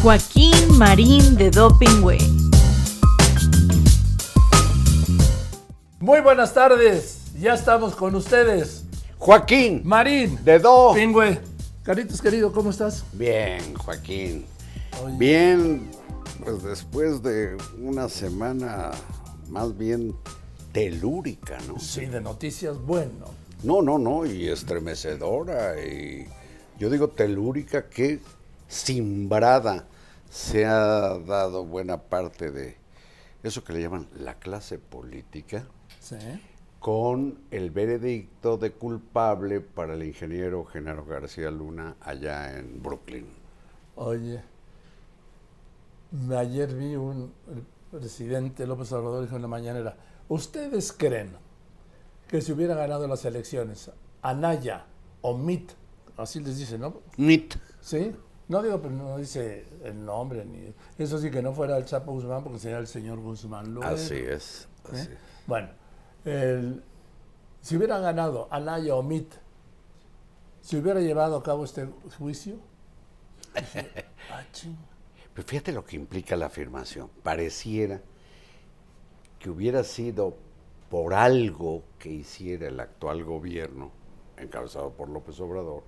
Joaquín Marín de Doping Way. Muy buenas tardes, ya estamos con ustedes. Joaquín. Marín. De Do. Pingüe. Caritos querido, ¿cómo estás? Bien, Joaquín. Oye. Bien, pues después de una semana más bien telúrica, ¿no? Sí, de noticias, bueno. No, no, no, y estremecedora, y yo digo telúrica que simbrada se ha dado buena parte de eso que le llaman la clase política Sí. con el veredicto de culpable para el ingeniero Genaro García Luna allá en Brooklyn. Oye, ayer vi un el presidente López Obrador dijo en la mañanera, ¿ustedes creen que si hubiera ganado las elecciones Anaya o Mit, así les dice, ¿no? Nit. Sí, no digo, pero no dice el nombre, ni eso sí que no fuera el Chapo Guzmán, porque sería el señor Guzmán Loera. Así es. ¿eh? Bueno, el- si hubiera ganado Anaya o Mit, si hubiera llevado a cabo este juicio, ah. Pero fíjate lo que implica la afirmación. Pareciera que hubiera sido por algo que hiciera el actual gobierno, encabezado por López Obrador,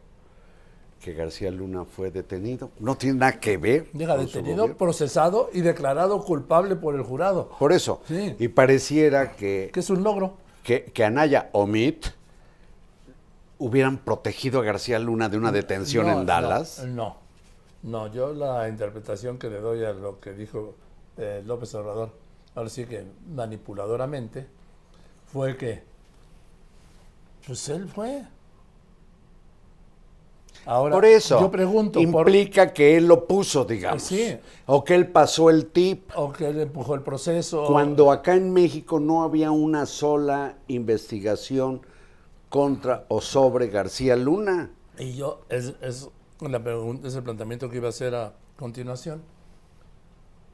que García Luna fue detenido. No tiene nada que ver. Su detenido, procesado y declarado culpable por el jurado, Por eso. Sí. Y pareciera que, que es un logro. que, que Anaya o Mit hubieran protegido a García Luna de una detención No, en Dallas. No, no, no, yo la interpretación que le doy a lo que dijo eh, López Obrador, ahora sí que manipuladoramente, fue que, pues él fue. Ahora, Por eso. yo pregunto, por, implica que él lo puso, digamos. Sí. O que él pasó el tip. o que él empujó el proceso. Cuando acá en México no había una sola investigación contra o sobre García Luna. Y yo, es, es, la pregunta, es el planteamiento que iba a hacer a continuación.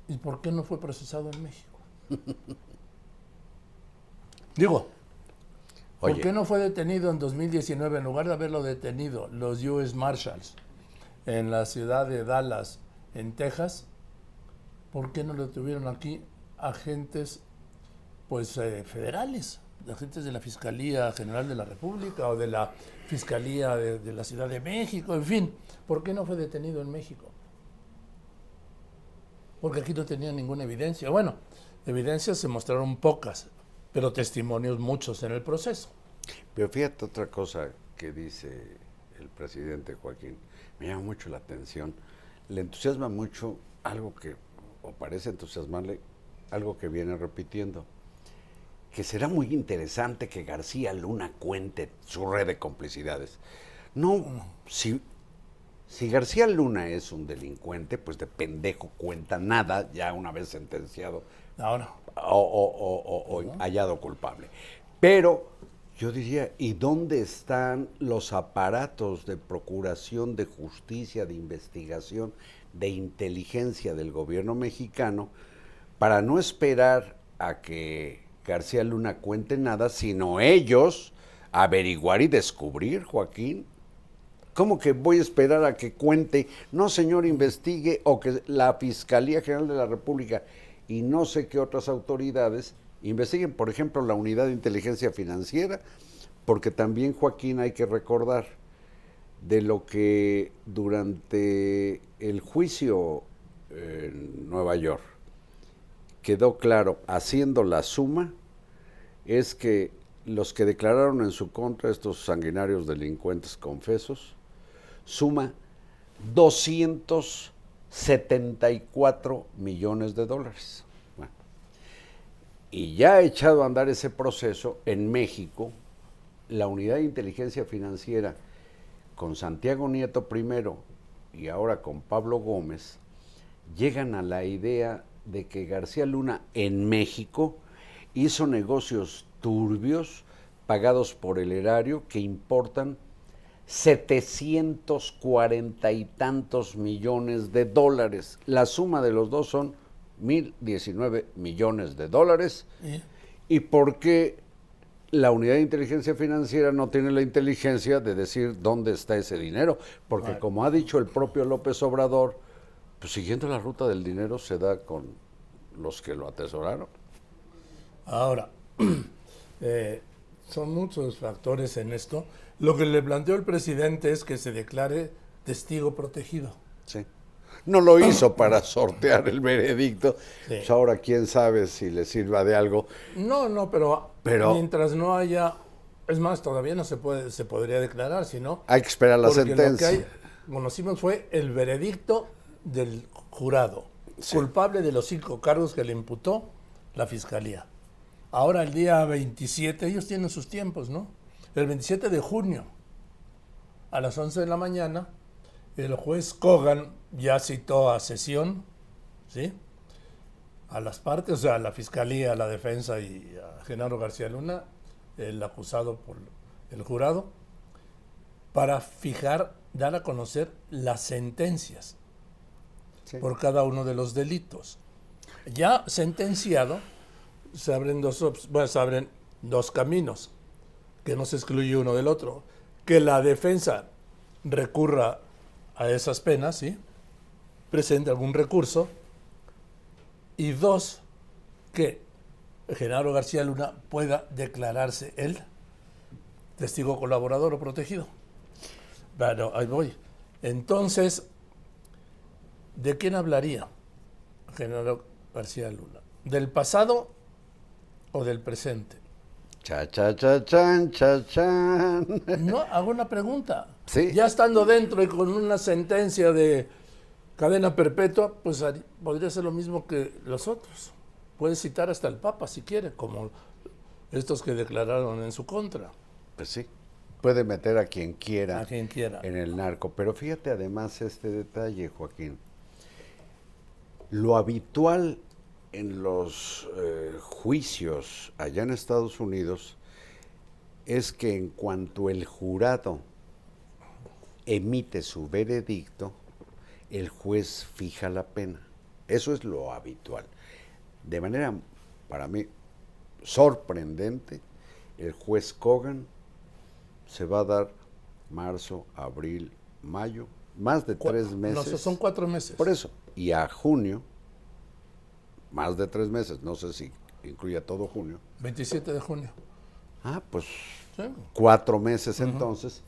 ¿Y por qué no fue procesado en México? Digo, ¿por qué no fue detenido en 2019 en lugar de haberlo detenido los US Marshals en la ciudad de Dallas, en Texas? ¿Por qué no lo tuvieron aquí agentes pues eh, federales, agentes de la Fiscalía General de la República o de la Fiscalía de, de la Ciudad de México, en fin, ¿por qué no fue detenido en México? Porque aquí no tenía ninguna evidencia. Bueno, evidencias se mostraron pocas, pero testimonios muchos en el proceso. Pero fíjate otra cosa que dice el presidente Joaquín. Me llama mucho la atención. Le entusiasma mucho algo que, o parece entusiasmarle, algo que viene repitiendo. Que será muy interesante que García Luna cuente su red de complicidades. No, si, si García Luna es un delincuente, pues de pendejo cuenta nada, ya una vez sentenciado Ahora, o, o- o- o- o hallado culpable. Pero yo diría, ¿y dónde están los aparatos de procuración, de justicia, de investigación, de inteligencia del gobierno mexicano para no esperar a que García Luna cuente nada, sino ellos averiguar y descubrir, Joaquín? ¿Cómo que voy a esperar a que cuente? No, señor, investigue o que la Fiscalía General de la República y no sé qué otras autoridades investiguen, por ejemplo, la Unidad de Inteligencia Financiera, porque también, Joaquín, hay que recordar de lo que durante el juicio en Nueva York quedó claro, haciendo la suma, es que los que declararon en su contra, estos sanguinarios delincuentes confesos, suma 274 millones de dólares. Y ya ha echado a andar ese proceso en México, la unidad de inteligencia financiera con Santiago Nieto primero y ahora con Pablo Gómez, llegan a la idea de que García Luna en México hizo negocios turbios pagados por el erario que importan 740 y tantos millones de dólares. La suma de los dos son 1.019 millones de dólares. ¿y? ¿Y por qué la unidad de inteligencia financiera no tiene la inteligencia de decir dónde está ese dinero? Porque como ha dicho el propio López Obrador, Pues siguiendo la ruta del dinero se da con los que lo atesoraron. Ahora, eh, son muchos factores en esto. Lo que le planteó el presidente es que se declare testigo protegido. Sí. No lo hizo para sortear el veredicto. Sí. Pues ahora quién sabe si le sirva de algo. No, no, pero, Pero- mientras no haya, es más, todavía no se puede, se podría declarar, sino Hay que esperar la sentencia. lo que hay- conocimos fue el veredicto del jurado, Sí. culpable de los cinco cargos que le imputó la fiscalía. Ahora el día 27, ellos tienen sus tiempos, ¿no? El 27 de junio, a las 11 de la mañana, el juez Kogan ya citó a sesión, ¿sí? A las partes, o sea, a la fiscalía, a la defensa y a Genaro García Luna, el acusado por el jurado, para fijar, dar a conocer las sentencias Sí. por cada uno de los delitos. Ya sentenciado, se abren dos, bueno, se abren dos caminos, que no se excluye uno del otro. Que la defensa recurra a esas penas, ¿sí? presente algún recurso. Y dos, que Genaro García Luna pueda declararse él testigo colaborador o protegido. Bueno, ahí voy. Entonces, ¿de quién hablaría Genaro García Luna? ¿Del pasado o del presente? Cha, cha, cha, chan, cha, chan. No, hago una pregunta. Sí. Ya estando dentro y con una sentencia de cadena perpetua, pues podría ser lo mismo que los otros. Puede citar hasta el Papa si quiere, como estos que declararon en su contra, Pues sí, puede meter a quien quiera a quien quiera. en el narco. Pero fíjate además este detalle, Joaquín. Lo habitual en los eh, juicios allá en Estados Unidos es que en cuanto el jurado emite su veredicto, el juez fija la pena. Eso es lo habitual. De manera, para mí, sorprendente, el juez Kogan se va a dar marzo, abril, mayo, más de tres no, meses. son cuatro meses. Por eso. Y a junio, más de tres meses, no sé si incluye todo junio. 27 de junio. Ah, pues Sí. cuatro meses entonces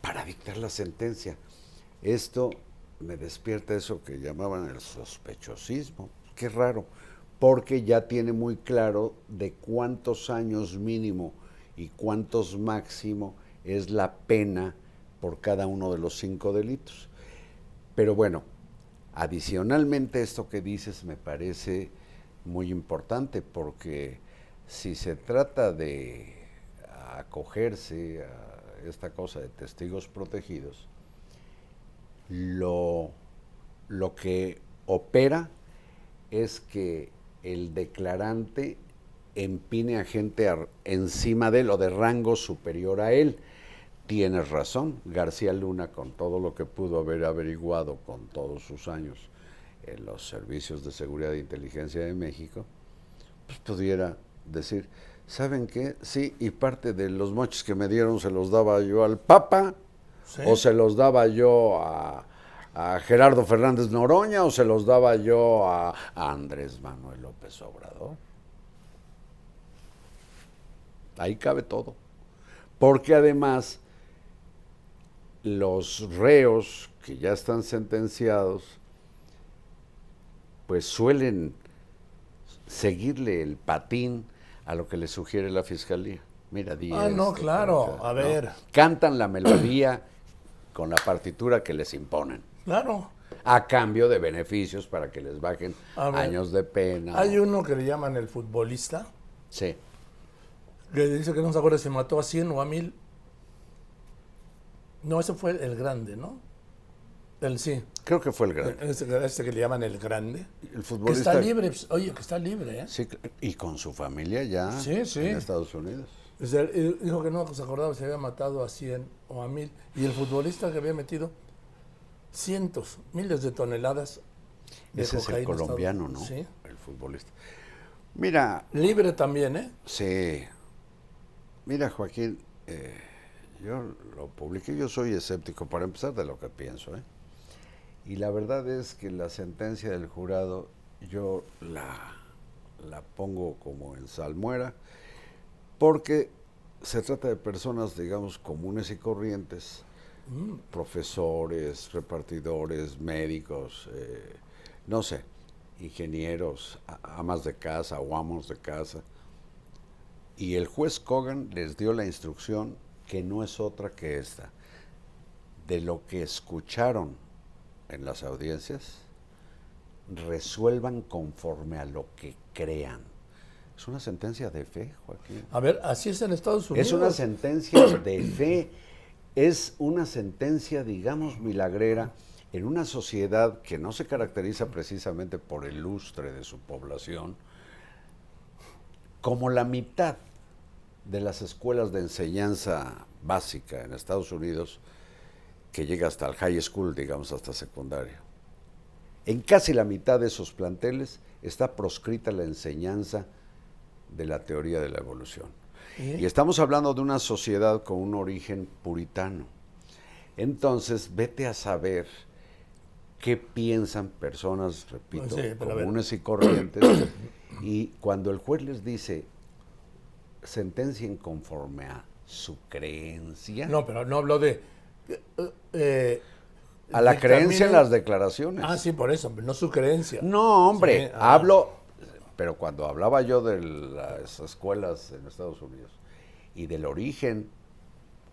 para dictar la sentencia. Esto me despierta eso que llamaban el sospechosismo. Qué raro, porque ya tiene muy claro de cuántos años mínimo y cuántos máximo es la pena por cada uno de los cinco delitos. Pero bueno, adicionalmente esto que dices me parece muy importante porque si se trata de acogerse a esta cosa de testigos protegidos, lo, lo que opera es que el declarante empine a gente encima de él o de rango superior a él. Tienes razón, García Luna, con todo lo que pudo haber averiguado con todos sus años en los servicios de seguridad e inteligencia de México, pues pudiera decir, ¿saben qué? Sí, y parte de los moches que me dieron se los daba yo al Papa, Sí. o se los daba yo a, a Gerardo Fernández Noroña, o se los daba yo a, a Andrés Manuel López Obrador. Ahí cabe todo. Porque además los reos que ya están sentenciados, pues suelen seguirle el patín a lo que le sugiere la fiscalía. Mira, di Ah, no, claro, a ¿no? ver. Cantan la melodía con la partitura que les imponen, Claro. a cambio de beneficios para que les bajen ver, años de pena. Hay uno que le llaman el futbolista, Sí, que dice que no se acuerda si mató a 100 o a 1000. No, ese fue el grande, ¿no? El sí. creo que fue el gran. Este, este que le llaman el grande. El Que futbolista. está libre, pues, oye, que está libre, ¿eh? Sí, y con su familia ya Sí, sí. en Estados Unidos. O sea, él dijo que no se acordaba si había matado a 100 o a 1000. Y el futbolista que había metido cientos, miles de toneladas de Ese es el colombiano, ¿no? Sí. El futbolista. Mira, Libre también, ¿eh? Sí. Mira, Joaquín, eh, yo lo publiqué, yo soy escéptico para empezar de lo que pienso, ¿eh? Y la verdad es que la sentencia del jurado yo la, la pongo como en salmuera, porque se trata de personas, digamos, comunes y corrientes, profesores, repartidores, médicos, eh, no sé, ingenieros, amas de casa o amos de casa. Y el juez Kogan les dio la instrucción que no es otra que esta. De lo que escucharon en las audiencias, resuelvan conforme a lo que crean. Es una sentencia de fe, Joaquín. A ver, así es en Estados Unidos. Es una sentencia de fe, es una sentencia, digamos, milagrera en una sociedad que no se caracteriza precisamente por el lustre de su población, como la mitad de las escuelas de enseñanza básica en Estados Unidos, que llega hasta el high school, digamos, hasta secundaria. En casi la mitad de esos planteles está proscrita la enseñanza de la teoría de la evolución. Y estamos hablando de una sociedad con un origen puritano. Entonces, vete a saber qué piensan personas, repito, comunes y corrientes. y cuando el juez les dice, sentencien conforme a su creencia. No, pero no hablo de... Eh, eh, a la creencia en las declaraciones. Ah, sí, por eso, no su creencia. No, hombre, ah. hablo, pero cuando hablaba yo de las escuelas en Estados Unidos y del origen,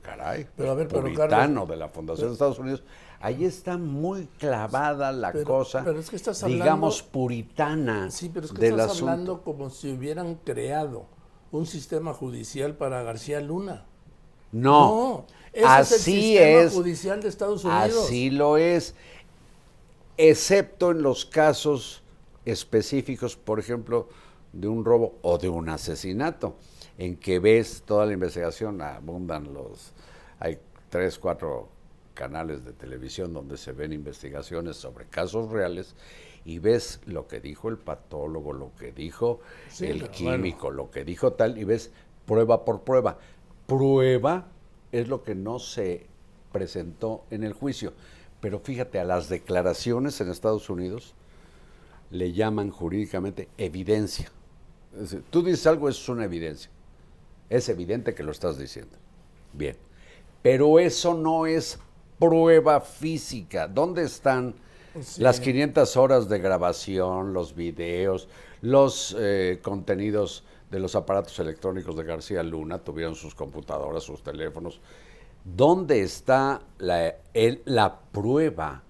caray, pero a ver, puritano de la Fundación de Estados Unidos, ahí está muy clavada la cosa, es que estás digamos, puritana. Sí, pero es que estás hablando como si hubieran creado un sistema judicial para García Luna. No, así es, el sistema judicial de Estados Unidos. Así lo es, excepto en los casos específicos, por ejemplo, de un robo o de un asesinato, en que ves toda la investigación, abundan los, hay tres, cuatro canales de televisión donde se ven investigaciones sobre casos reales y ves lo que dijo el patólogo, lo que dijo el químico, lo que dijo tal, y ves prueba por prueba prueba es lo que no se presentó en el juicio. Pero fíjate, a las declaraciones en Estados Unidos le llaman jurídicamente evidencia. tú dices algo, eso es una evidencia. Es evidente que lo estás diciendo. Bien. Pero eso no es prueba física. ¿Dónde están las 500 horas de grabación, los videos, los eh, contenidos de los aparatos electrónicos de García Luna, tuvieron sus computadoras, sus teléfonos. ¿Dónde está la, la prueba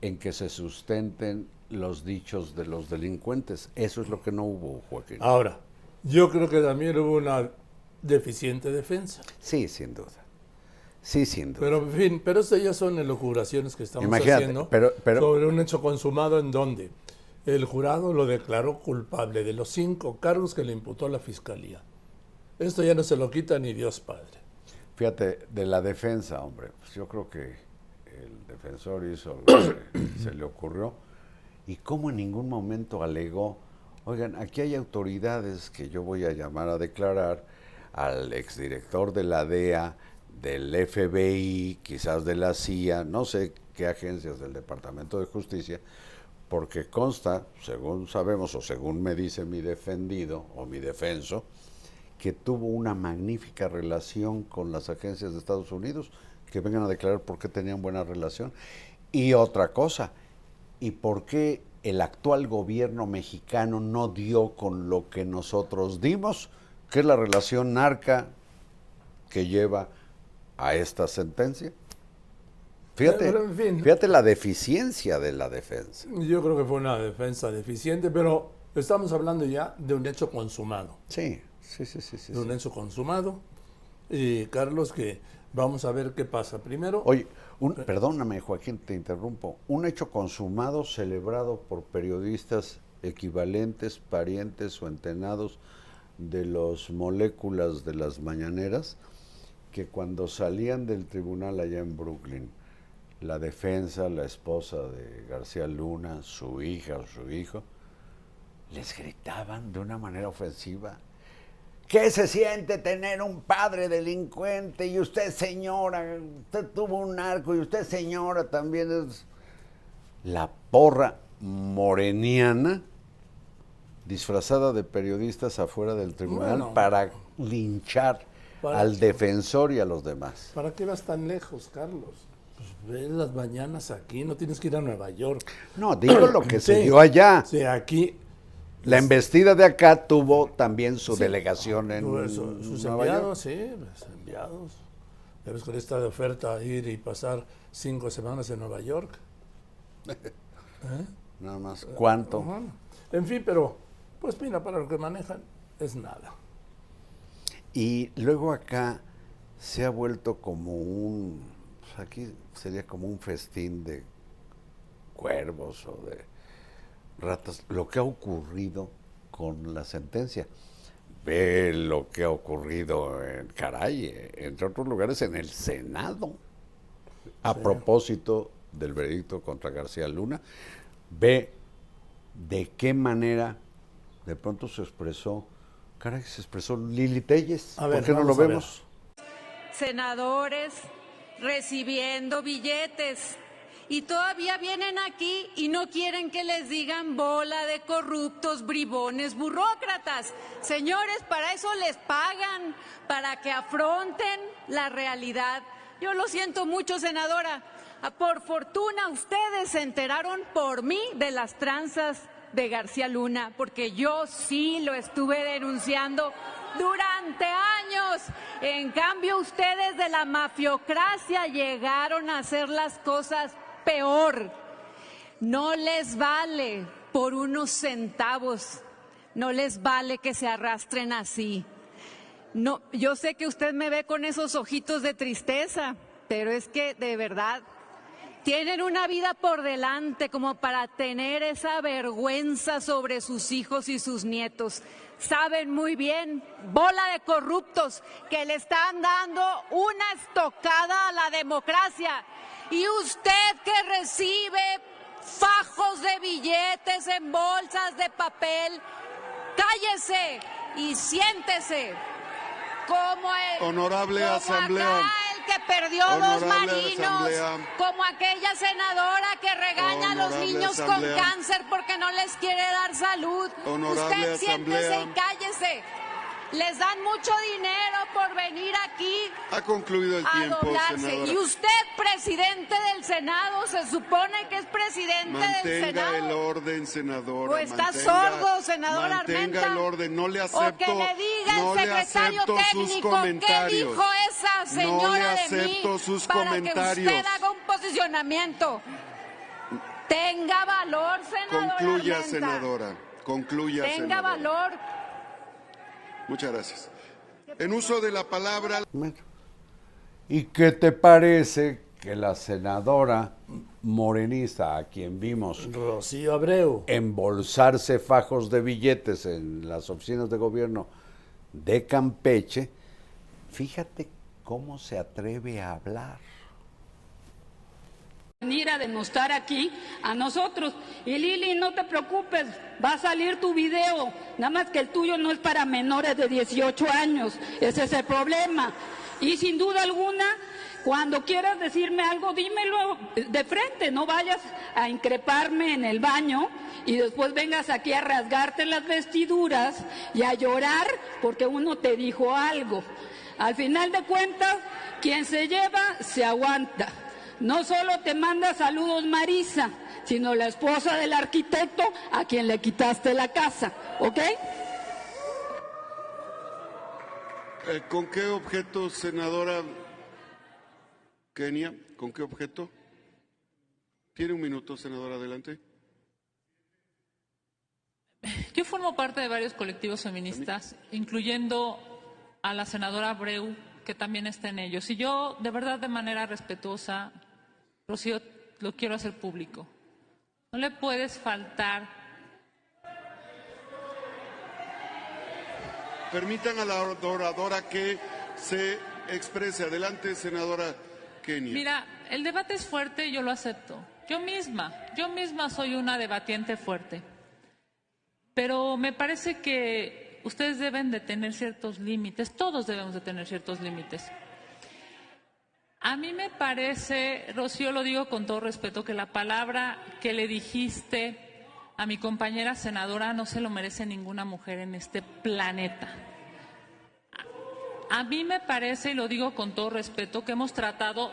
en que se sustenten los dichos de los delincuentes? Eso es lo que no hubo, Joaquín. Ahora, yo creo que también hubo una deficiente defensa. Sí, sin duda. Sí, sin duda. Pero, en fin, pero estas ya son elocuraciones que estamos haciendo pero, sobre un hecho consumado en dónde. El jurado lo declaró culpable de los cinco cargos que le imputó la fiscalía. Esto ya no se lo quita ni Dios Padre. Fíjate, de la defensa, hombre, pues yo creo que el defensor hizo lo que se le ocurrió y cómo en ningún momento alegó, oigan, aquí hay autoridades que yo voy a llamar a declarar al exdirector de la DEA, del FBI, quizás de la CIA, no sé qué agencias del Departamento de Justicia, porque consta, según sabemos o según me dice mi defendido o mi defenso, que tuvo una magnífica relación con las agencias de Estados Unidos, que vengan a declarar por qué tenían buena relación. Y otra cosa, ¿y por qué el actual gobierno mexicano no dio con lo que nosotros dimos, que es la relación narca que lleva a esta sentencia? Fíjate, fíjate la deficiencia de la defensa. Yo creo que fue una defensa deficiente, pero estamos hablando ya de un hecho consumado. Sí, sí, sí, sí. de un hecho consumado. Y Carlos, que vamos a ver qué pasa. Primero... Oye, perdóname Joaquín, te interrumpo. Un hecho consumado celebrado por periodistas equivalentes, parientes o entenados de las moléculas de las mañaneras, que cuando salían del tribunal allá en Brooklyn, la defensa, la esposa de García Luna, su hija o su hijo, les gritaban de una manera ofensiva ¿Qué se siente tener un padre delincuente? Y usted, señora, usted tuvo un narco y usted, señora, también es la porra moreniana disfrazada de periodistas afuera del tribunal Bueno. para linchar Al defensor y a los demás. ¿Para qué vas tan lejos, Carlos? Pues ve las mañanas aquí, no tienes que ir a Nueva York. No, digo lo que se dio allá. Sí, aquí La embestida de acá tuvo también su Sí. delegación en Tuvo su- sus Nueva York. enviados, sí, pues, enviados. Ya ves con esta de oferta ir y pasar cinco semanas en Nueva York. Nada más. ¿Cuánto? En fin, pero, pues mira, para lo que manejan es nada. Y luego acá se ha vuelto como un, pues aquí sería como un festín de cuervos o de ratas, lo que ha ocurrido con la sentencia. Ve lo que ha ocurrido en caray, entre otros lugares en el Senado. A propósito del veredicto contra García Luna, ve de qué manera de pronto se expresó, caray, se expresó Lili Telles. A ver, ¿Por qué no lo vemos? senadores recibiendo billetes y todavía vienen aquí y no quieren que les digan bola de corruptos, bribones, burócratas. Señores, para eso les pagan, para que afronten la realidad. Yo lo siento mucho, senadora. Ah, Por fortuna ustedes se enteraron por mí de las tranzas de García Luna, porque yo sí lo estuve denunciando durante años. En cambio, ustedes de la mafiocracia llegaron a hacer las cosas peor. No les vale por unos centavos, no les vale que se arrastren así. No, yo sé que usted me ve con esos ojitos de tristeza, pero es que de verdad tienen una vida por delante como para tener esa vergüenza sobre sus hijos y sus nietos. Saben muy bien, bola de corruptos, que le están dando una estocada a la democracia. Y usted que recibe fajos de billetes en bolsas de papel, cállese y siéntese. Como el, Honorable como Asamblea. Que perdió dos marinos, como aquella senadora que regaña a los niños Asamblea. con cáncer porque no les quiere dar salud. Usted siéntese Asamblea. y cállese. Les dan mucho dinero por venir aquí Ha concluido el a tiempo, doblarse. senadora. Y usted, presidente del Senado, se supone que es presidente del Mantenga Senado. el orden, senadora. ¿O está mantenga- sordo, senador Mantenga Armenta? el orden. No le O acepto. que le diga no el secretario acepto técnico qué dijo esa señora no le de mí acepto sus para comentarios. que usted haga un posicionamiento. Tenga valor, senadora Concluya, Armenta. senadora. Concluya, Tenga senadora. valor. Muchas gracias. En uso de la palabra. Bueno. ¿Y qué te parece que la senadora morenista, a quien vimos Rocío Abreu. embolsarse fajos de billetes en las oficinas de gobierno de Campeche, fíjate cómo se atreve a hablar. Venir a demostrar aquí a nosotros. Y Lili, no te preocupes, va a salir tu video, nada más que el tuyo no es para menores de 18 años, ese es el problema. Y sin duda alguna, cuando quieras decirme algo, dímelo de frente, no vayas a increparme en el baño y después vengas aquí a rasgarte las vestiduras y a llorar porque uno te dijo algo. Al final de cuentas, quien se lleva, se aguanta. No solo te manda saludos Marisa, sino la esposa del arquitecto a quien le quitaste la casa, ¿ok? Eh, ¿Con qué objeto, senadora Kenia? ¿Con qué objeto? Tiene un minuto, senadora, adelante. Yo formo parte de varios colectivos feministas, incluyendo a la senadora Abreu, que también está en ellos. Y yo, de verdad, de manera respetuosa, Rocío, lo quiero hacer público. No le puedes faltar. Permitan a la oradora que se exprese. Adelante, senadora Kenia. Mira, el debate es fuerte y yo lo acepto. Yo misma, yo misma soy una debatiente fuerte. Pero me parece que ustedes deben de tener ciertos límites, todos debemos de tener ciertos límites. A mí me parece, Rocío, lo digo con todo respeto, que la palabra que le dijiste a mi compañera senadora no se lo merece ninguna mujer en este planeta. A mí me parece, y lo digo con todo respeto, que hemos tratado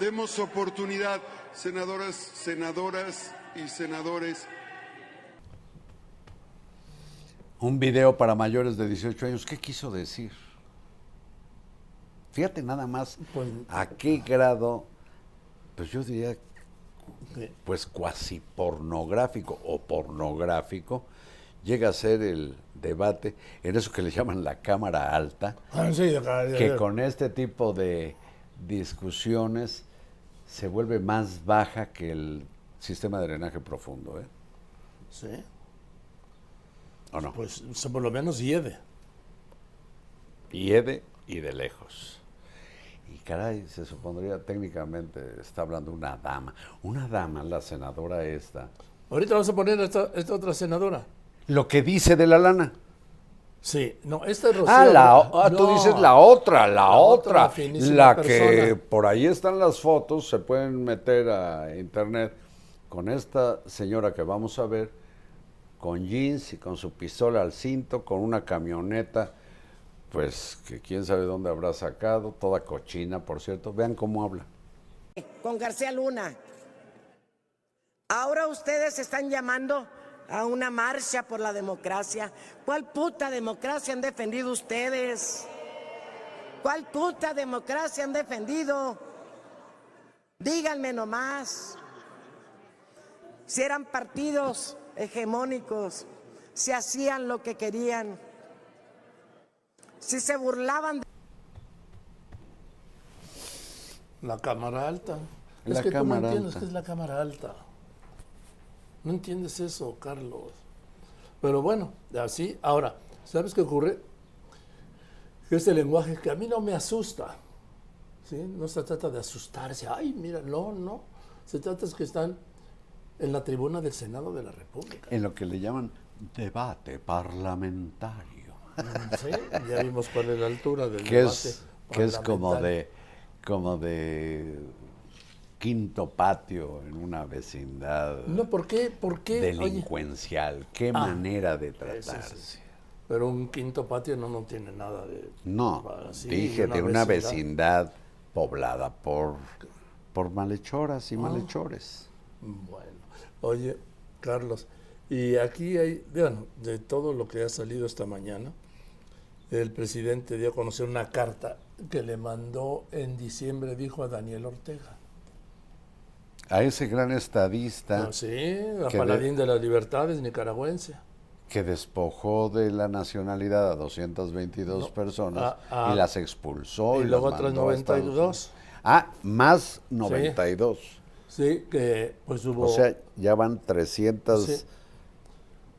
Demos oportunidad, senadoras, senadoras y senadores. Un video para mayores de 18 años. ¿Qué quiso decir? Fíjate nada más Pues- a qué grado, pues yo diría, pues cuasi pornográfico o pornográfico, llega a ser el debate en eso que le llaman la cámara alta, Ah, sí, de cada- que con este tipo de discusiones se vuelve más baja que el sistema de drenaje profundo, ¿eh? Sí, ¿O no? pues por lo menos hiede. hiede y de lejos. Caray, se supondría técnicamente, está hablando una dama. Una dama, la senadora esta. Ahorita vamos a poner a esta, esta otra senadora. Lo que dice de la lana. Sí, no, esta es Rocío. Ah, la, ah, tú No, dices la otra, la, La otra, La que por ahí están las fotos, se pueden meter a internet con esta señora que vamos a ver, con jeans y con su pistola al cinto, con una camioneta, pues que quién sabe dónde habrá sacado, toda cochina, por cierto. Vean cómo habla. con García Luna. Ahora ustedes están llamando a una marcha por la democracia. ¿Cuál puta democracia han defendido ustedes? ¿Cuál puta democracia han defendido? Díganme nomás. Si eran partidos hegemónicos, si hacían lo que querían, si se burlaban de La cámara alta. La es que cámara tú no entiendes alta. qué es la cámara alta. No entiendes eso, Carlos. Pero bueno, así. Ahora, ¿sabes qué ocurre? Que este lenguaje que a mí no me asusta. ¿sí? No se trata de asustarse. Ay, mira, no, no. Se trata de que están en la tribuna del Senado de la República. En lo que le llaman debate parlamentario. Sí, ya vimos cuál es la altura del que debate es, que es como de como de quinto patio en una vecindad No, ¿por qué? ¿Por qué? Oye, delincuencial. Qué Ah, manera de sí. tratarse. Pero un quinto patio no, no tiene nada de... No, así, dije de una vecindad. vecindad poblada por, por malhechoras y Ah. malhechores. Bueno, oye, Carlos, y aquí hay, bueno, de todo lo que ha salido esta mañana, el presidente dio a conocer una carta que le mandó en diciembre, dijo a Daniel Ortega. A ese gran estadista Ah, sí, a paladín de las libertades nicaragüense. que despojó de la nacionalidad a 222 No, a- a- y las expulsó. y las luego otras mandó a Estados 92. Unidos. Ah, más 92. Sí, que pues hubo... O sea, ya van 300. Sí.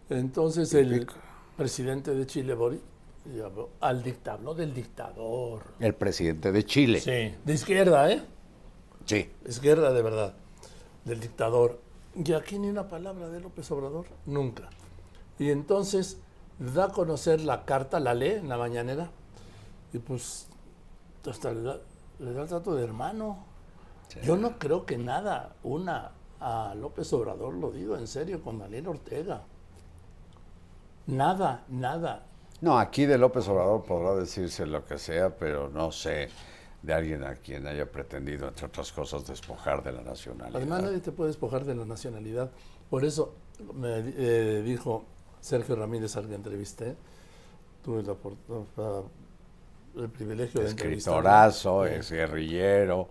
Entonces y el presidente de Chile, al dictador, del dictador. El presidente de Chile. Sí, de izquierda, ¿eh? Sí. izquierda de verdad, del dictador. Y aquí ni una palabra de López Obrador, nunca. Y entonces da a conocer la carta, la lee en la mañanera, y pues hasta le da, le da el trato de hermano. Yo no creo que nada una a López Obrador, lo digo en serio, con Daniel Ortega. Nada, nada. No, aquí de López Obrador podrá decirse lo que sea, pero no sé de alguien a quien haya pretendido, entre otras cosas, despojar de la nacionalidad. Además, nadie te puede despojar de la nacionalidad. Por eso me eh, dijo Sergio Ramírez al que entrevisté, tuve la el privilegio de. Escritorazo, ex guerrillero,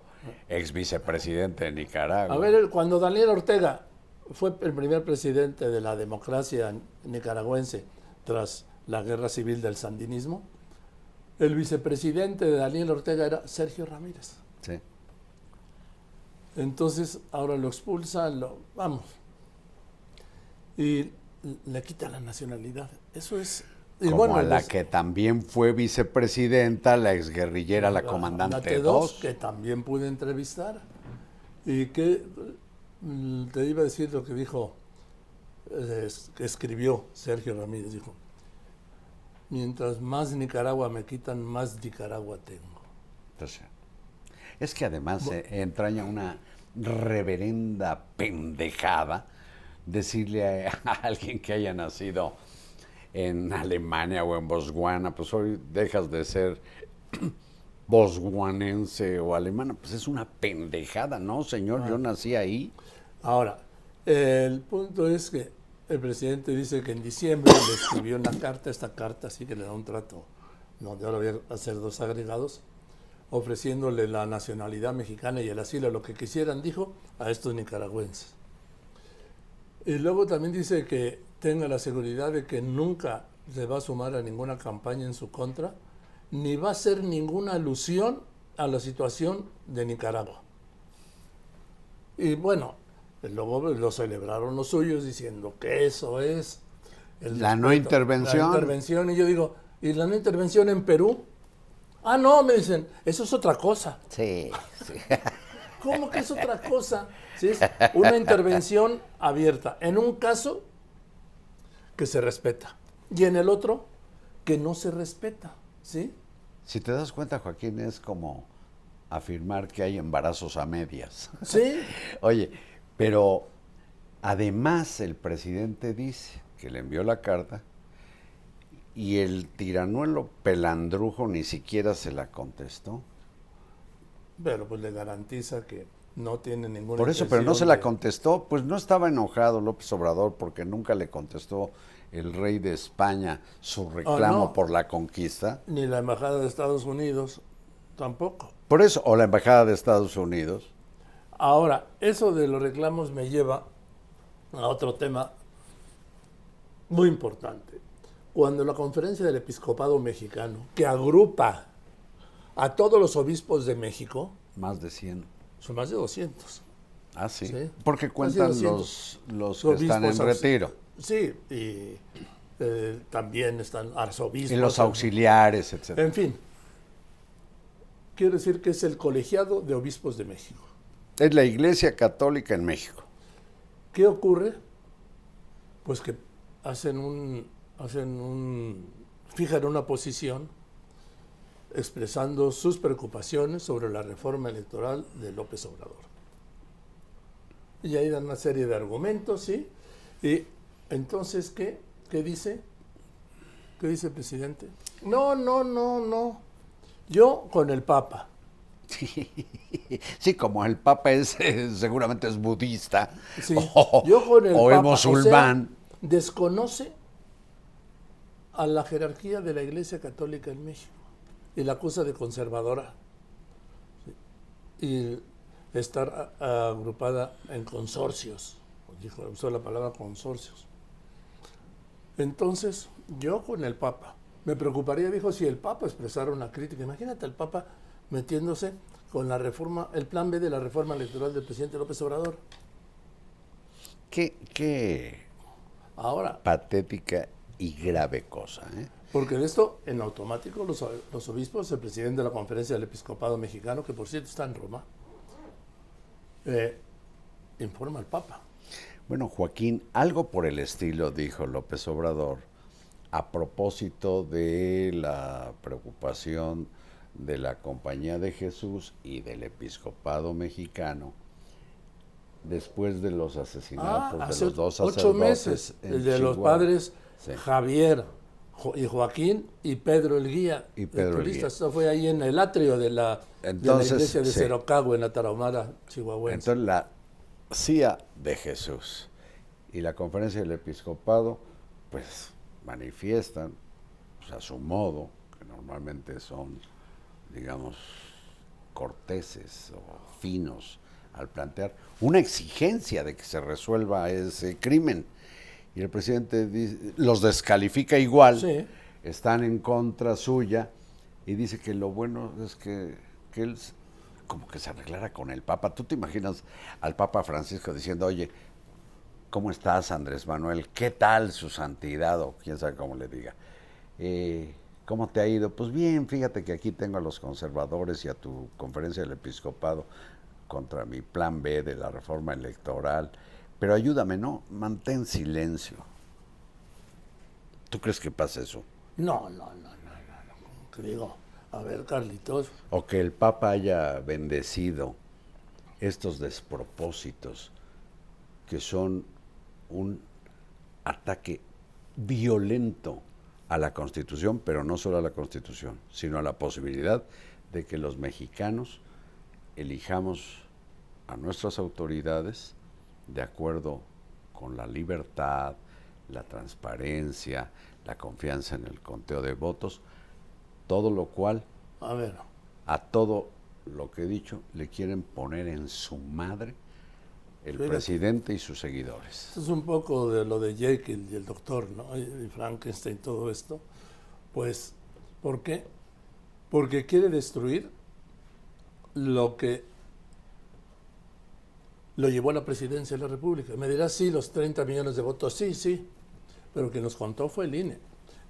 ex vicepresidente de Nicaragua. A ver, cuando Daniel Ortega fue el primer presidente de la democracia nicaragüense tras la guerra civil del sandinismo, el vicepresidente de Daniel Ortega era Sergio Ramírez. Sí. Entonces ahora lo expulsan, lo, vamos. Y le quita la nacionalidad. Eso es... y Como bueno, a la les- que también fue vicepresidenta, la exguerrillera, la a comandante Nate 2. que también pude entrevistar. Y que mm, te iba a decir lo que dijo, eh, es- escribió Sergio Ramírez, dijo, mientras más Nicaragua me quitan, más Nicaragua tengo. Entonces, es que además eh, entraña una reverenda pendejada decirle a, a alguien que haya nacido en Alemania o en Botswana, pues hoy dejas de ser bosguanense o alemana, pues es una pendejada, ¿no, señor? Yo nací ahí. Ahora, el punto es que el presidente dice que en diciembre le escribió una carta, esta carta sí que le da un trato, donde ahora voy a hacer dos agregados, ofreciéndole la nacionalidad mexicana y el asilo, lo que quisieran, dijo, a estos nicaragüenses. Y luego también dice que tenga la seguridad de que nunca se va a sumar a ninguna campaña en su contra, ni va a hacer ninguna alusión a la situación de Nicaragua. Y bueno, luego lo celebraron los suyos diciendo que eso es... la no intervención. La intervención, y yo digo, ¿y la no intervención en Perú? Ah, no, me dicen, eso es otra cosa. Sí, sí. ¿Cómo que es otra cosa? ¿Sí? Es una intervención abierta. En un caso, que se respeta. Y en el otro, que no se respeta. ¿Sí? Si te das cuenta, Joaquín, es como afirmar que hay embarazos a medias. Sí. Oye, pero además el presidente dice que le envió la carta y el tiranuelo pelandrujo ni siquiera se la contestó. Pero pues le garantiza que no tiene ninguna Por eso, pero no se la de- contestó, pues no estaba enojado López Obrador porque nunca le contestó el rey de España su reclamo no. por la conquista. Ni la embajada de Estados Unidos tampoco. Por eso, o la embajada de Estados Unidos. Ahora, eso de los reclamos me lleva a otro tema muy importante. Cuando la conferencia del episcopado mexicano, que agrupa a todos los obispos de México, Más de 100. son más de 200. Ah, sí. Sí. Porque cuentan 200. los, los que están en retiro. Sí, y eh, también están arzobispos. Y los auxiliares, etc. En fin, quiero decir que es el colegiado de obispos de México. Es la Iglesia Católica en México. ¿Qué ocurre? Pues que hacen un, hacen un, fijan una posición expresando sus preocupaciones sobre la reforma electoral de López Obrador. Y ahí dan una serie de argumentos, ¿sí? Y entonces, ¿qué? ¿Qué dice? ¿Qué dice el presidente? No, no, no, no. Yo con el Papa. Sí, como el Papa es, eh, seguramente es budista. Sí, O, yo con el o Papa, es o musulmán. sea, desconoce a la jerarquía de la Iglesia Católica en México y la acusa de conservadora y estar agrupada en consorcios. Dijo, usó la palabra consorcios. Entonces, yo con el Papa, me preocuparía, dijo, si el Papa expresara una crítica. Imagínate al Papa metiéndose con la reforma, el plan B de la reforma electoral del presidente López Obrador. Qué, qué Ahora, patética y grave cosa. ¿eh? porque de esto, en automático, los, los obispos, el presidente de la conferencia del episcopado mexicano, que por cierto está en Roma, eh, informa al Papa. Bueno, Joaquín, algo por el estilo dijo López Obrador a propósito de la preocupación de la Compañía de Jesús y del episcopado mexicano después de los Ah, asesinatos hace de los dos ocho sacerdotes meses, en el de los padres Sí. Javier Jo- y Joaquín y Pedro el Guía. Y Pedro el. Guía. Esto fue ahí en el atrio de la, de la Entonces, iglesia de sí. Cerocagua, en la Tarahumara, Chihuahuense. Entonces la CIA de Jesús y la conferencia del episcopado, pues manifiestan pues, a su modo, que normalmente son, digamos, corteses o finos al plantear una exigencia de que se resuelva ese crimen. Y el presidente dice- los descalifica igual, Sí. están en contra suya y dice que lo bueno es que, que él como que se arreglara con el Papa. ¿Tú te imaginas al Papa Francisco diciendo, oye, ¿cómo estás Andrés Manuel? ¿Qué tal su santidad? O quién sabe cómo le diga. Eh, ¿Cómo te ha ido? Pues bien, fíjate que aquí tengo a los conservadores y a tu conferencia del episcopado contra mi plan B de la reforma electoral. Pero ayúdame, ¿no? Mantén silencio. ¿Tú crees que pasa eso? No, no, no, no, no. ¿Qué digo? A ver, Carlitos. O que el Papa haya bendecido estos despropósitos que son un ataque violento a la Constitución, pero no solo a la Constitución, sino a la posibilidad de que los mexicanos elijamos a nuestras autoridades de acuerdo con la libertad, la transparencia, la confianza en el conteo de votos, todo lo cual A ver. a todo lo que he dicho le quieren poner en su madre el presidente y sus seguidores. Esto es un poco de lo de Jekyll y el doctor, ¿no? Y y Frankenstein, todo esto. Pues, ¿por qué? Porque quiere destruir lo que lo llevó a la presidencia de la República. Me dirás, sí, los 30 millones de votos, sí, sí. Pero quien nos contó fue el INE.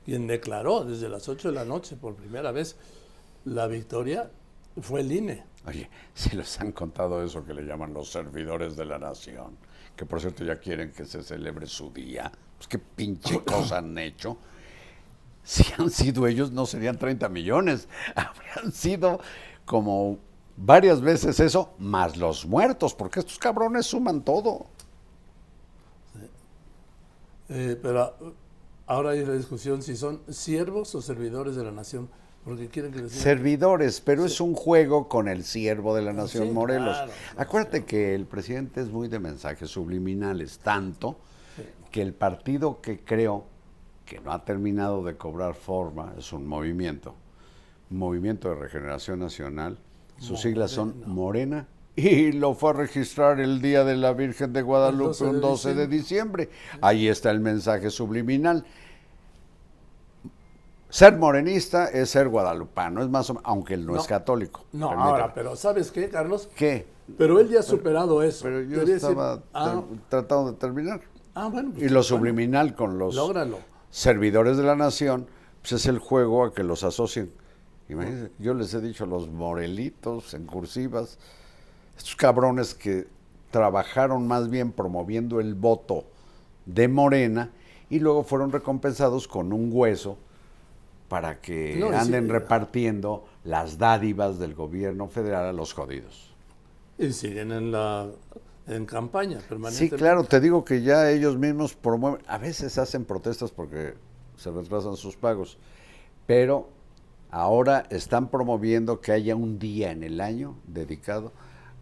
Quien declaró desde las 8 de la noche por primera vez la victoria fue el INE. Oye, si les han contado eso que le llaman los servidores de la nación, que por cierto ya quieren que se celebre su día, pues qué pinche cosa han hecho. Si han sido ellos, no serían 30 millones, habrían sido como varias veces eso, más los muertos, porque estos cabrones suman todo. Eh, pero ahora hay la discusión si son siervos o servidores de la nación, porque quieren que les diga- Servidores, pero es un juego con el siervo de la nación Sí, Morelos. claro. Acuérdate que el presidente es muy de mensajes subliminales, tanto que el partido que creo que no ha terminado de cobrar forma es un movimiento, Movimiento de Regeneración Nacional. Sus siglas son Morena y lo fue a registrar el día de la Virgen de Guadalupe, 12 de un 12 de diciembre. Ahí está el mensaje subliminal. Ser morenista es ser guadalupano, es más o menos, aunque él no, es católico. No, ahora, pero ¿sabes qué, Carlos? ¿Qué? Pero él ya ha superado eso. Pero yo decir, estaba ah, tratando de terminar. ah, bueno, pues, Y lo bueno, subliminal con los Lógralo. servidores de la nación, pues es el juego a que los asocien. Imagínense, yo les he dicho los morelitos en cursivas, estos cabrones que trabajaron más bien promoviendo el voto de Morena y luego fueron recompensados con un hueso para que No, anden sí, repartiendo las dádivas del gobierno federal a los jodidos. Y siguen en la en campaña Sí, permanentemente. claro, te digo que ya ellos mismos promueven, a veces hacen protestas porque se retrasan sus pagos, pero ahora están promoviendo que haya un día en el año dedicado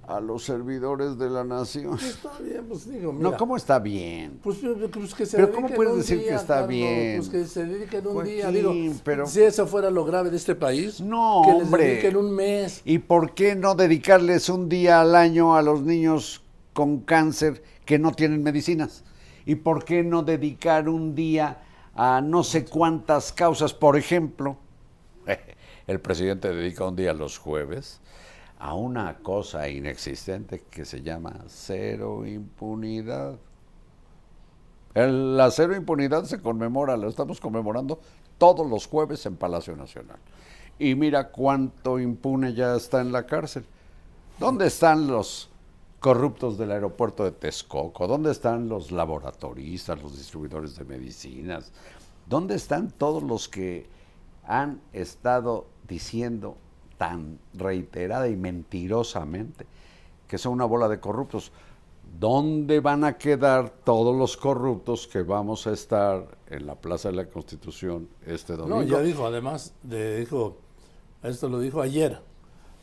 a los servidores de la nación. Está bien, pues digo, mira. No, ¿cómo está bien? Pues, pues que se Pero ¿cómo puedes decir que está Carlos, bien? Pues que se dediquen un día, digo. pero- Si eso fuera lo grave de este país, No, que les hombre. dediquen un mes. ¿Y por qué no dedicarles un día al año a los niños con cáncer que no tienen medicinas? ¿Y por qué no dedicar un día a no sé cuántas causas? Por ejemplo, el presidente dedica un día los jueves a una cosa inexistente que se llama cero impunidad. El- la cero impunidad se conmemora, la estamos conmemorando todos los jueves en Palacio Nacional. Y mira cuánto impune ya está en la cárcel. ¿Dónde están los corruptos del aeropuerto de Texcoco? ¿Dónde están los laboratoristas, los distribuidores de medicinas? ¿Dónde están todos los que han estado diciendo tan reiterada y mentirosamente que son una bola de corruptos? ¿Dónde van a quedar todos los corruptos que vamos a estar en la Plaza de la Constitución este domingo? No, ya dijo, además, de, dijo, esto lo dijo ayer.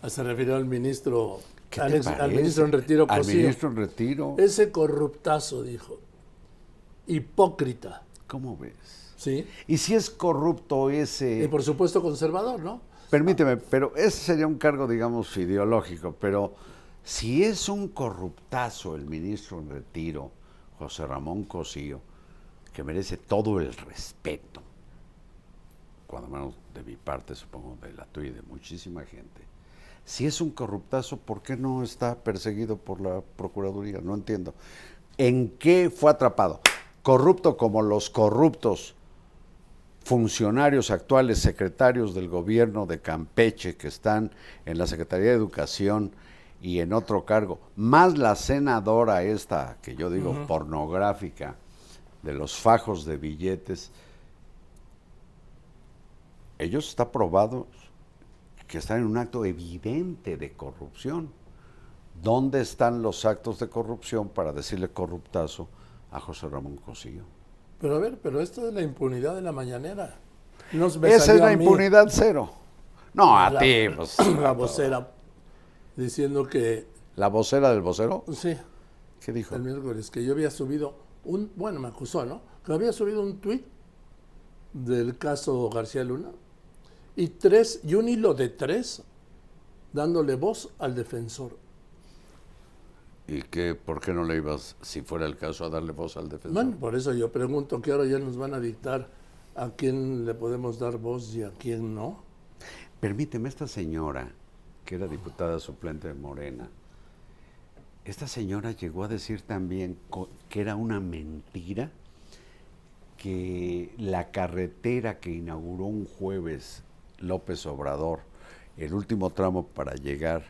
Se refirió al ministro, ¿Qué al, ministro en retiro, Al Cosío. ministro en retiro. Ese corruptazo, dijo. Hipócrita, ¿Cómo ves? ¿sí? Y si es corrupto ese... Y por supuesto conservador, ¿no? Permíteme, pero ese sería un cargo, digamos, ideológico, pero si es un corruptazo el ministro en retiro, José Ramón Cosío, que merece todo el respeto, cuando menos de mi parte, supongo, de la tuya y de muchísima gente, si es un corruptazo, ¿por qué no está perseguido por la Procuraduría? No entiendo. ¿En qué fue atrapado? Corrupto como los corruptos funcionarios actuales, secretarios del gobierno de Campeche que están en la Secretaría de Educación y en otro cargo, más la senadora esta, que yo digo pornográfica, de los fajos de billetes, ellos está probado que están en un acto evidente de corrupción. ¿Dónde están los actos de corrupción para decirle corruptazo a José Ramón Cosillo? Pero a ver, pero esto es la impunidad de la mañanera. Esa es la impunidad cero. No, a ti. Pues, la vocera diciendo que... ¿La vocera del vocero? Sí. ¿Qué dijo? El miércoles, que yo había subido un... Bueno, me acusó, ¿no? Que había subido un tuit del caso García Luna y tres, y un hilo de tres dándole voz al defensor. ¿Y qué, por qué no le ibas, si fuera el caso, a darle voz al defensor? Bueno, por eso yo pregunto que ahora ya nos van a dictar a quién le podemos dar voz y a quién no. Permíteme, esta señora, que era diputada suplente de Morena, esta señora llegó a decir también que era una mentira que la carretera que inauguró un jueves López Obrador, el último tramo para llegar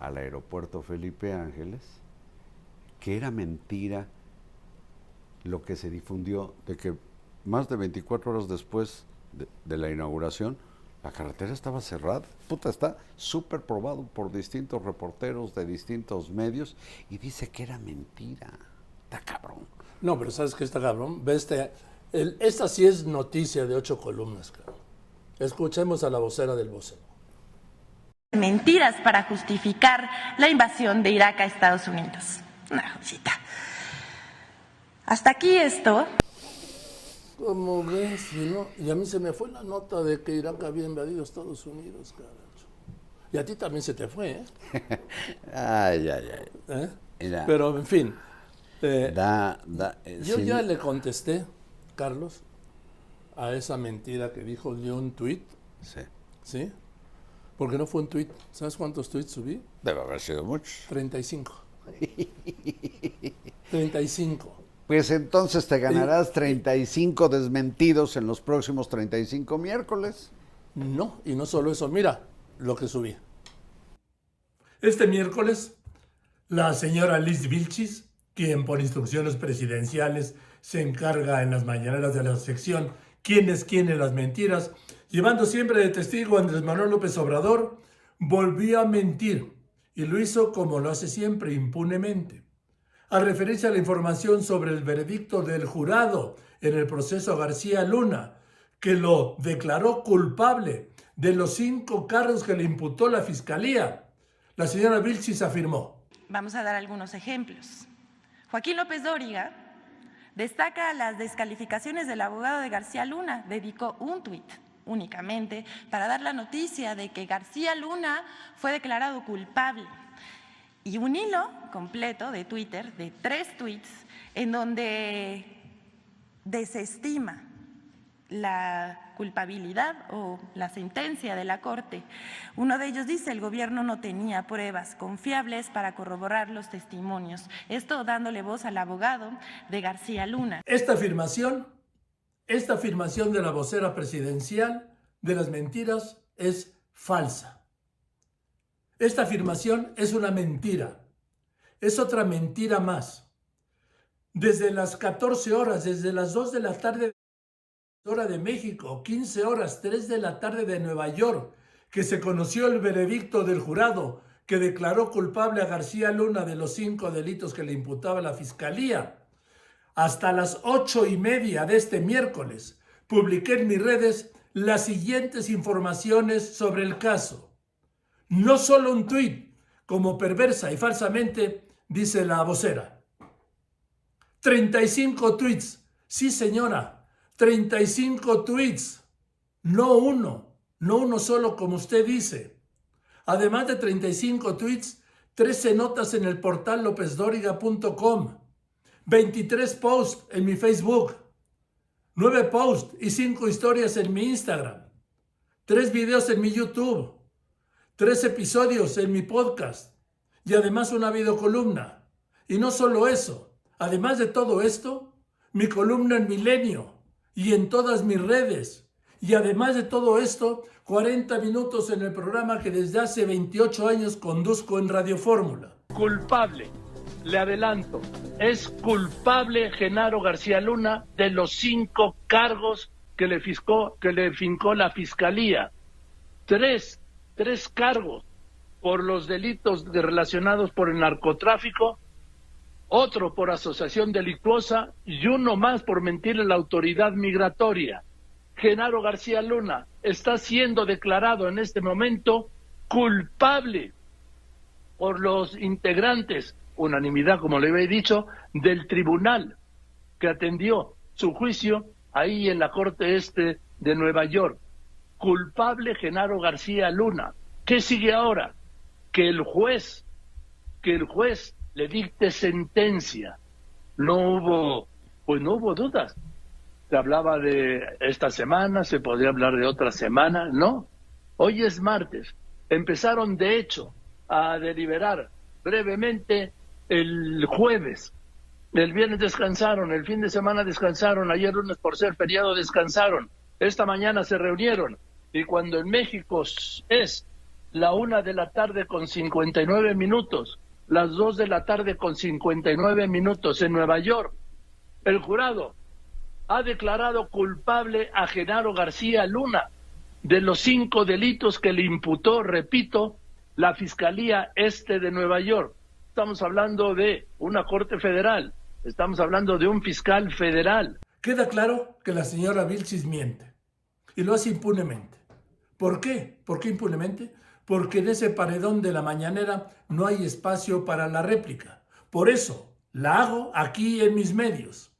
al aeropuerto Felipe Ángeles, que era mentira lo que se difundió de que más de 24 horas después de, la inauguración, la carretera estaba cerrada. Puta, está súper probado por distintos reporteros de distintos medios y dice que era mentira. Está cabrón. No, pero ¿sabes qué está cabrón? Este, esta sí es noticia de ocho columnas, cabrón. Escuchemos a la vocera del vocero. Mentiras para justificar la invasión de Irak a Estados Unidos. Una cosita. Hasta aquí esto. ¿Cómo ves? Y a mí se me fue la nota de que Irak había invadido Estados Unidos, carajo. Y a ti también se te fue, ¿eh? ay, ay, ay. ¿Eh? Pero, en fin. Eh, da, da, eh, yo ya le contesté, Carlos, a esa mentira que dijo de un tuit. Sí. ¿Sí? Porque no fue un tuit. ¿Sabes cuántos tuits subí? Debe haber sido muchos. 35. 35. Pues entonces te ganarás 35 desmentidos en los próximos 35 miércoles. No, y no solo eso, mira lo que subí. Este miércoles, la señora Liz Vilchis, quien por instrucciones presidenciales se encarga en las mañaneras de la sección quién es quién en las mentiras, llevando siempre de testigo a Andrés Manuel López Obrador, volvió a mentir y lo hizo como lo hace siempre, impunemente. Al referirse a la información sobre el veredicto del jurado en el proceso García Luna, que lo declaró culpable de los cinco cargos que le imputó la fiscalía, la señora Vilchis afirmó. Vamos a dar algunos ejemplos. Joaquín López Dóriga Destaca las descalificaciones del abogado de García Luna. Dedicó un tuit únicamente para dar la noticia de que García Luna fue declarado culpable. Y un hilo completo de Twitter, de tres tweets, en donde desestima la culpabilidad o la sentencia de la Corte. Uno de ellos dice, el gobierno no tenía pruebas confiables para corroborar los testimonios. Esto dándole voz al abogado de García Luna. Esta afirmación, esta afirmación de la vocera presidencial de las mentiras es falsa. Esta afirmación es una mentira. Es otra mentira más. Desde las 14 horas, desde las 2 de la tarde hora de México, 15 horas, 3 de la tarde de Nueva York, que se conoció el veredicto del jurado que declaró culpable a García Luna de los cinco delitos que le imputaba la fiscalía. Hasta las ocho y media de este miércoles publiqué en mis redes las siguientes informaciones sobre el caso. No solo un tuit, como perversa y falsamente dice la vocera. 35 tweets. Sí, señora, 35 tweets, no uno, no uno solo como usted dice. Además de 35 tweets, 13 notas en el portal lopezdoriga.com, 23 posts en mi Facebook, 9 posts y 5 historias en mi Instagram, 3 videos en mi YouTube, 3 episodios en mi podcast y además una videocolumna. Y no solo eso, además de todo esto, mi columna en Milenio, y en todas mis redes. Y además de todo esto, 40 minutos en el programa que desde hace 28 años conduzco en Radio Fórmula. Culpable, le adelanto, es culpable Genaro García Luna de los cinco cargos que le, fiscó, que le fincó la fiscalía. Tres, tres cargos por los delitos relacionados por el narcotráfico, otro por asociación delictuosa y uno más por mentir a la autoridad migratoria. Genaro García Luna está siendo declarado en este momento culpable por los integrantes, unanimidad como le había dicho, del tribunal que atendió su juicio ahí en la Corte Este de Nueva York. Culpable Genaro García Luna. ¿Qué sigue ahora? Que el juez, que el juez le dicte sentencia. No hubo, pues no hubo dudas. Se hablaba de esta semana, se podría hablar de otra semana, no. Hoy es martes. Empezaron, de hecho, a deliberar brevemente el jueves. El viernes descansaron, el fin de semana descansaron, ayer lunes por ser feriado descansaron. Esta mañana se reunieron y cuando en México es la una de la tarde con 59 minutos, las dos de la tarde con 59 minutos en Nueva York, el jurado ha declarado culpable a Genaro García Luna de los cinco delitos que le imputó, repito, la Fiscalía Este de Nueva York. Estamos hablando de una Corte Federal, estamos hablando de un fiscal federal. Queda claro que la señora Vilchis miente y lo hace impunemente. ¿Por qué? ¿Por qué impunemente? Porque en ese paredón de la mañanera no hay espacio para la réplica. Por eso la hago aquí en mis medios.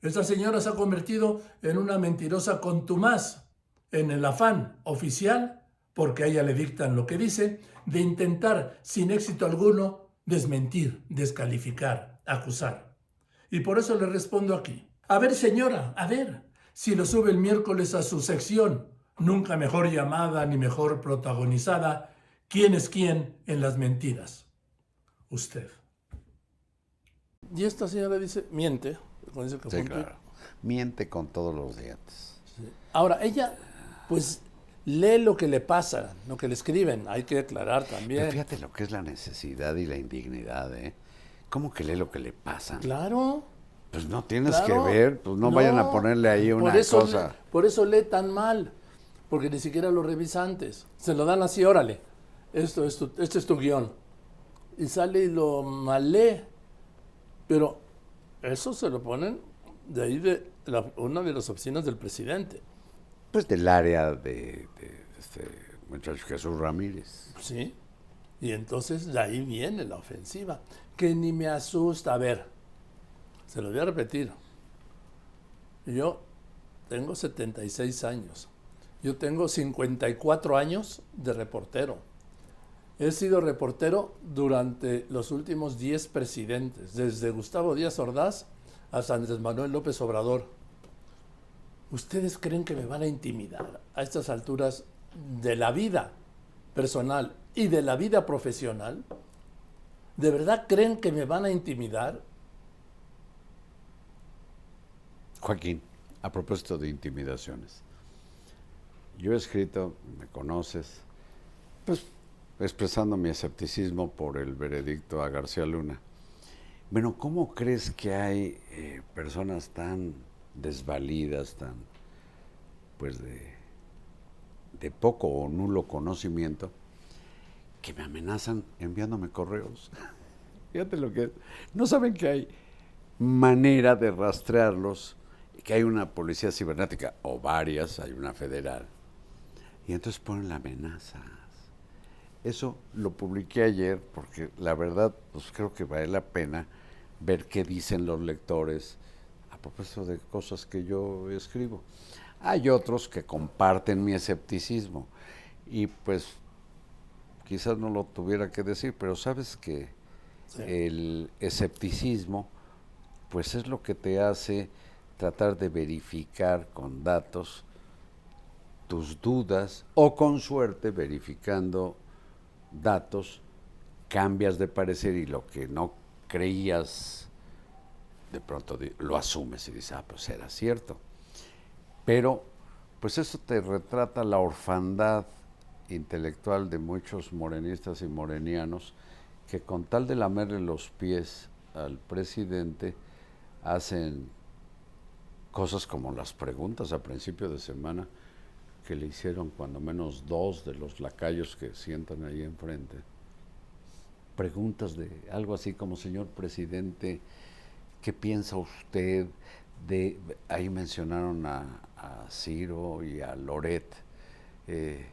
Esta señora se ha convertido en una mentirosa contumaz, en el afán oficial, porque a ella le dictan lo que dice, de intentar sin éxito alguno desmentir, descalificar, acusar. Y por eso le respondo aquí. A ver, señora, a ver, si lo sube el miércoles a su sección, nunca mejor llamada ni mejor protagonizada, ¿quién es quién en las mentiras? Usted. Y esta señora dice, miente. sí, claro. Miente con todos los dientes. Ahora, ella, pues lee lo que le pasa, lo que le escriben, hay que declarar también. Pero fíjate lo que es la necesidad y la indignidad, ¿eh? ¿Cómo que lee lo que le pasa? Claro. Pues no tienes que ver, pues no, vayan a ponerle ahí una cosa. por eso lee tan mal, porque ni siquiera lo revisa antes. Se lo dan así, órale, esto es tu, este es tu guion. Y sale y lo mal lee. Pero eso se lo ponen de ahí de una de las oficinas del presidente pues del área de, este muchacho Jesús Ramírez. Sí. Y entonces de ahí viene la ofensiva, que ni me asusta. A ver, se lo voy a repetir. Yo tengo 76 años. Yo tengo 54 años de reportero. He sido reportero durante los últimos 10 presidentes, desde Gustavo Díaz Ordaz hasta Andrés Manuel López Obrador. ¿Ustedes creen que me van a intimidar a estas alturas de la vida personal y de la vida profesional? ¿De verdad creen que me van a intimidar? Joaquín, a propósito de intimidaciones, yo he escrito, me conoces, pues expresando mi escepticismo por el veredicto a García Luna. Bueno, ¿cómo crees que hay eh, personas tan desvalidas, tan pues de, de poco o nulo conocimiento, que me amenazan enviándome correos. Fíjate lo que es. No saben que hay manera de rastrearlos, que hay una policía cibernética, o varias, hay una federal, y entonces ponen la amenaza. Eso lo publiqué ayer porque la verdad, pues creo que vale la pena ver qué dicen los lectores propósito de cosas que yo escribo. Hay otros que comparten mi escepticismo y pues quizás no lo tuviera que decir, pero sabes que el escepticismo pues es lo que te hace tratar de verificar con datos tus dudas o con suerte verificando datos cambias de parecer y lo que no creías de pronto lo asumes y dices, ah, pues era cierto. Pero, pues eso te retrata la orfandad intelectual de muchos morenistas y morenianos que con tal de lamerle los pies al presidente hacen cosas como las preguntas a principio de semana que le hicieron cuando menos dos de los lacayos que sientan ahí enfrente. Preguntas de algo así como, señor presidente, ¿qué piensa usted de, ahí mencionaron a, a Ciro y a Loret, eh,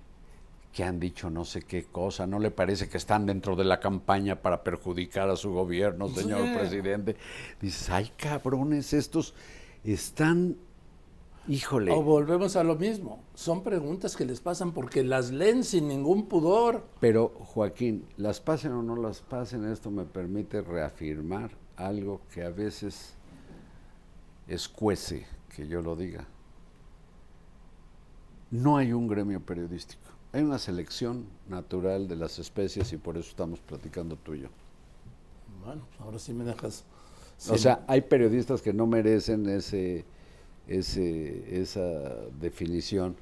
que han dicho no sé qué cosa, ¿no le parece que están dentro de la campaña para perjudicar a su gobierno, señor presidente? Dices, ay cabrones, estos están, híjole. O volvemos a lo mismo. Son preguntas que les pasan porque las leen sin ningún pudor. Pero Joaquín, las pasen o no las pasen, esto me permite reafirmar algo que a veces escuece que yo lo diga. No hay un gremio periodístico. Hay una selección natural de las especies y por eso estamos platicando tú y yo. Bueno, ahora sí me dejas. O sea, hay periodistas que no merecen ese, ese, esa definición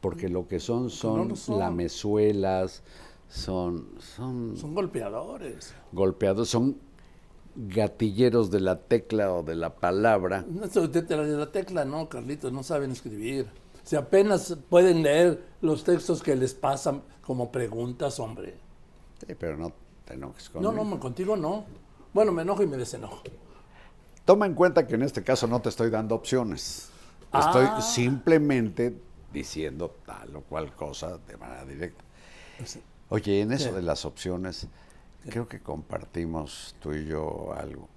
porque lo que son son, lo son. lamezuelas, son, son, son golpeadores. golpeados, son gatilleros de la tecla o de la palabra. No, de la, tecla, no, Carlitos, no saben escribir. Si apenas pueden leer los textos que les pasan como preguntas, hombre. Sí, pero no te enojes No, conmigo. no, contigo no. Bueno, me enojo y me desenojo. Toma en cuenta que en este caso no te estoy dando opciones. Te Ah. Estoy simplemente diciendo tal o cual cosa de manera directa. Oye, en eso de las opciones, creo que compartimos tú y yo algo.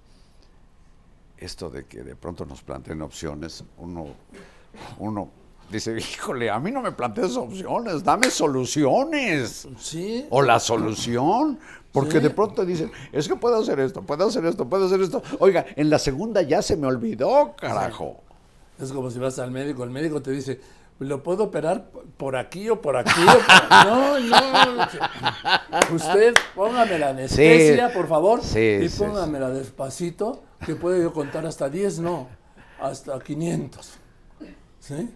Esto de que de pronto nos planteen opciones, uno, uno dice, híjole, a mí no me plantees opciones, dame soluciones. Sí. O la solución. Porque Sí. de pronto dicen, es que puedo hacer esto, puedo hacer esto, puedo hacer esto. Oiga, en la segunda ya se me olvidó, carajo. Es como si vas al médico, el médico te dice, ¿lo puedo operar por aquí o por aquí? o por-?" No, no. Usted póngame la anestesia, Sí, por favor, sí, y sí, póngamela despacito, que puedo yo contar hasta 10, no, hasta 500. ¿Sí?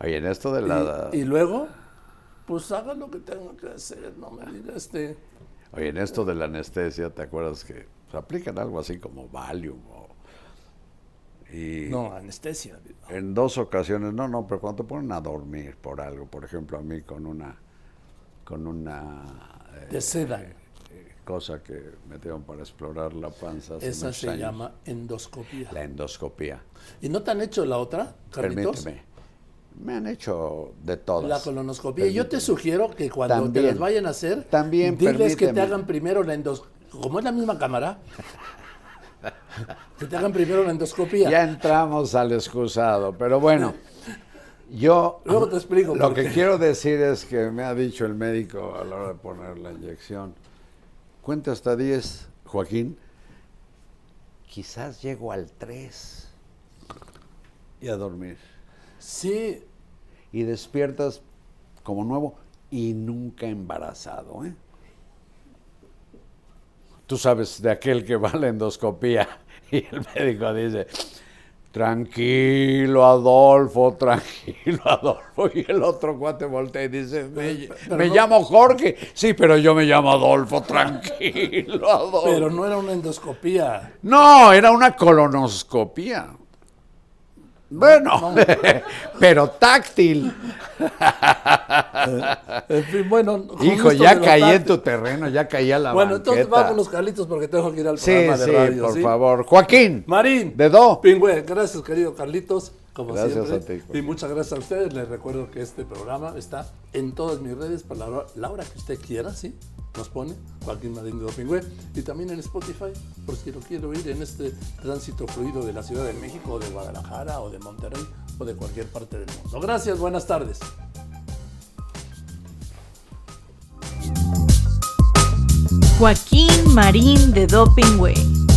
Oye, en esto de la... Y, y luego, pues haga lo que tenga que hacer, no me diga este... Oye, en esto de la anestesia, ¿te acuerdas que se aplican algo así como Valium? o- y No, anestesia. en dos ocasiones, no, no, pero cuando te ponen a dormir por algo, por ejemplo, a mí con una, con una eh, De seda. eh, cosa que me dieron para explorar la panza. hace Esa se años, llama endoscopía. La endoscopía. ¿Y no te han hecho la otra, Carlitos? Permíteme. Me han hecho de todas. La colonoscopia. Y yo te Permíteme. sugiero que cuando te También. las vayan a hacer, También, diles que te permíteme. hagan primero la endoscopia. Como es la misma cámara, que te hagan primero la endoscopia. Ya entramos al excusado, pero bueno, yo Luego te explico lo que quiero decir es que me ha dicho el médico a la hora de poner la inyección, cuenta hasta 10, Joaquín, quizás llego al 3 y a dormir. Sí, Y despiertas como nuevo y nunca embarazado, ¿eh? Tú sabes de aquel que va a la endoscopía y el médico dice, tranquilo Adolfo, tranquilo Adolfo. Y el otro cuate voltea y dice, me, pero me no- llamo Jorge. Sí, pero yo me llamo Adolfo, tranquilo Adolfo. pero no era una endoscopía. No, era una colonoscopía. Bueno, pero táctil. En fin, bueno. Hijo, ya de caí en tu terreno, ya caí a la Bueno, entonces banqueta. vámonos, Carlitos, porque tengo que ir al Sí, programa de sí, radio. por ¿sí? favor. Joaquín. Marín. Dedo. Pingüe, gracias, querido Carlitos. Como Gracias siempre. a ti, Joaquín. Y muchas gracias a ustedes. Les recuerdo que este programa está en todas mis redes para la hora, la hora que usted quiera, ¿sí? Nos pone Joaquín Marín de Pingüe. Y también en Spotify, por si lo quiero oír en este tránsito fluido de la Ciudad de México, de Guadalajara, o de Monterrey, o de cualquier parte del mundo. Gracias, buenas tardes. Joaquín Marín de Dopingüe.